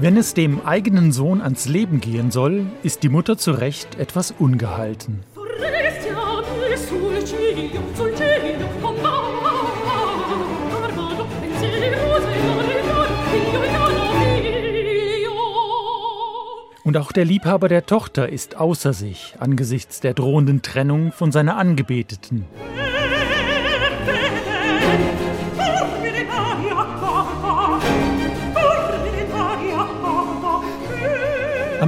Wenn es dem eigenen Sohn ans Leben gehen soll, ist die Mutter zu Recht etwas ungehalten. Und auch der Liebhaber der Tochter ist außer sich angesichts der drohenden Trennung von seiner Angebeteten.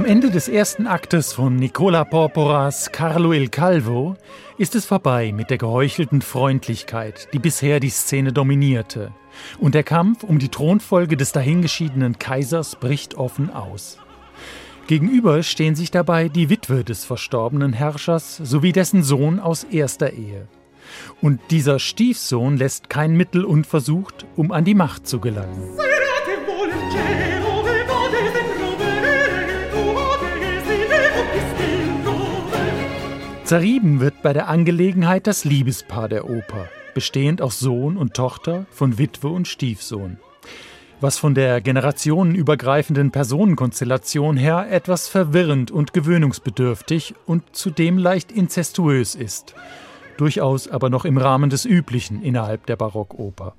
Am Ende des ersten Aktes von Nicola Porporas Carlo il Calvo ist es vorbei mit der geheuchelten Freundlichkeit, die bisher die Szene dominierte. Und der Kampf um die Thronfolge des dahingeschiedenen Kaisers bricht offen aus. Gegenüber stehen sich dabei die Witwe des verstorbenen Herrschers sowie dessen Sohn aus erster Ehe. Und dieser Stiefsohn lässt kein Mittel unversucht, um an die Macht zu gelangen. Zerrieben wird bei der Angelegenheit das Liebespaar der Oper, bestehend aus Sohn und Tochter, von Witwe und Stiefsohn. Was von der generationenübergreifenden Personenkonstellation her etwas verwirrend und gewöhnungsbedürftig und zudem leicht inzestuös ist, durchaus aber noch im Rahmen des Üblichen innerhalb der Barockoper.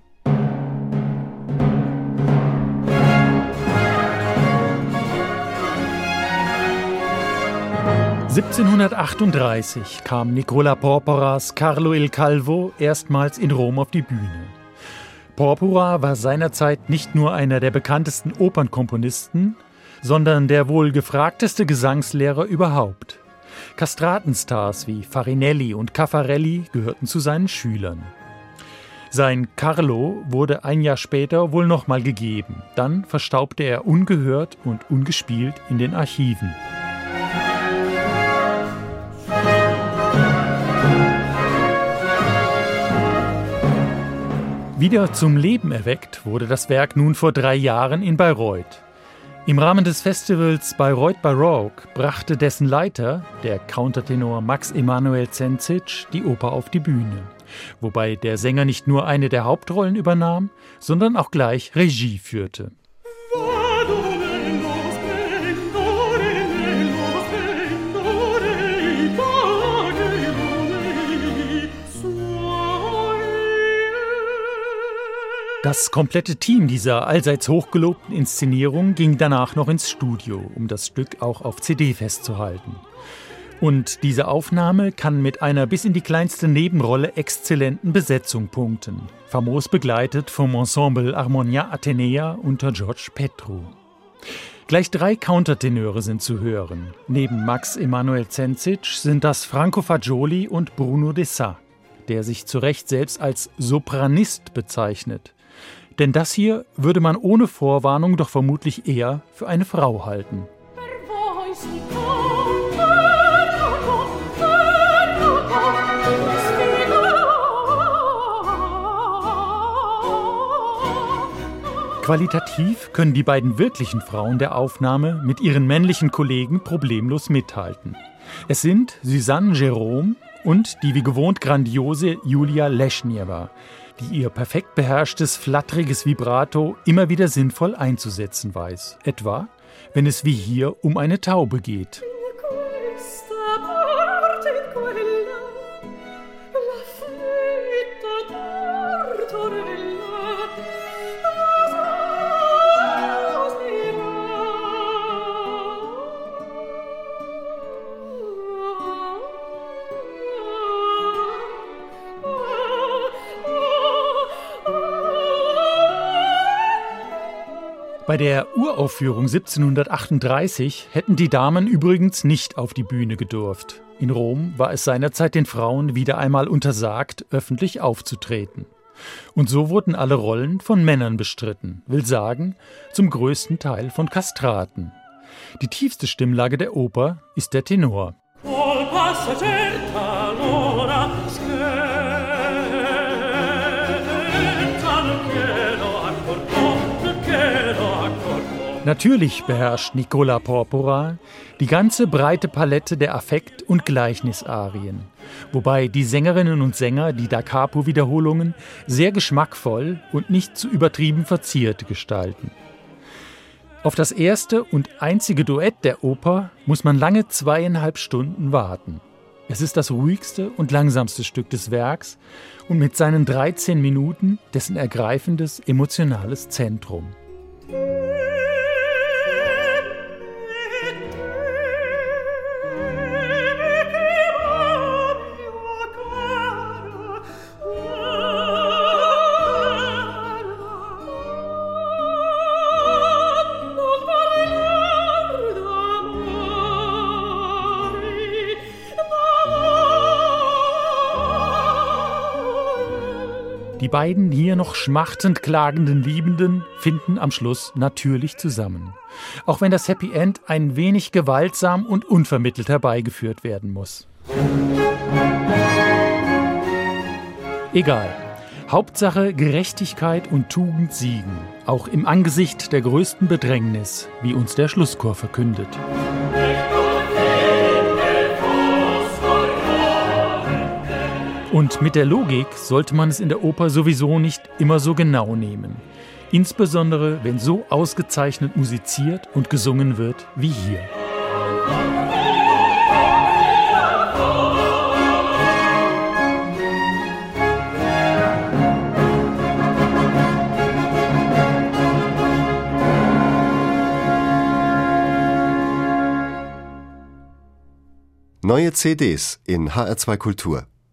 1738 kam Nicola Porporas Carlo il Calvo erstmals in Rom auf die Bühne. Porpora war seinerzeit nicht nur einer der bekanntesten Opernkomponisten, sondern der wohl gefragteste Gesangslehrer überhaupt. Kastratenstars wie Farinelli und Caffarelli gehörten zu seinen Schülern. Sein Carlo wurde ein Jahr später wohl nochmal gegeben. Dann verstaubte er ungehört und ungespielt in den Archiven. Wieder zum Leben erweckt wurde das Werk nun vor drei Jahren in Bayreuth. Im Rahmen des Festivals Bayreuth Baroque brachte dessen Leiter, der Countertenor Max Emanuel Zenzic, die Oper auf die Bühne. Wobei der Sänger nicht nur eine der Hauptrollen übernahm, sondern auch gleich Regie führte. Das komplette Team dieser allseits hochgelobten Inszenierung ging danach noch ins Studio, um das Stück auch auf CD festzuhalten. Und diese Aufnahme kann mit einer bis in die kleinste Nebenrolle exzellenten Besetzung punkten, famos begleitet vom Ensemble Harmonia Athenea unter George Petru. Gleich drei Countertenöre sind zu hören. Neben Max Emanuel Zenzic sind das Franco Fagioli und Bruno Dessat, der sich zu Recht selbst als Sopranist bezeichnet. Denn das hier würde man ohne Vorwarnung doch vermutlich eher für eine Frau halten. Qualitativ können die beiden wirklichen Frauen der Aufnahme mit ihren männlichen Kollegen problemlos mithalten. Es sind Susanne Jerome und die wie gewohnt grandiose Julia Leschniewa, die ihr perfekt beherrschtes, flatteriges Vibrato immer wieder sinnvoll einzusetzen weiß. Etwa, wenn es wie hier um eine Taube geht. Bei der Uraufführung 1738 hätten die Damen übrigens nicht auf die Bühne gedurft. In Rom war es seinerzeit den Frauen wieder einmal untersagt, öffentlich aufzutreten. Und so wurden alle Rollen von Männern bestritten, will sagen, zum größten Teil von Kastraten. Die tiefste Stimmlage der Oper ist der Tenor. Oh, Natürlich beherrscht Nicola Porpora die ganze breite Palette der Affekt- und Gleichnisarien, wobei die Sängerinnen und Sänger die Da Capo-Wiederholungen sehr geschmackvoll und nicht zu übertrieben verziert gestalten. Auf das erste und einzige Duett der Oper muss man lange zweieinhalb Stunden warten. Es ist das ruhigste und langsamste Stück des Werks und mit seinen 13 Minuten dessen ergreifendes emotionales Zentrum. Die beiden hier noch schmachtend klagenden Liebenden finden am Schluss natürlich zusammen. Auch wenn das Happy End ein wenig gewaltsam und unvermittelt herbeigeführt werden muss. Egal. Hauptsache Gerechtigkeit und Tugend siegen, auch im Angesicht der größten Bedrängnis, wie uns der Schlusschor verkündet. Und mit der Logik sollte man es in der Oper sowieso nicht immer so genau nehmen. Insbesondere wenn so ausgezeichnet musiziert und gesungen wird wie hier. Neue CDs in HR2 Kultur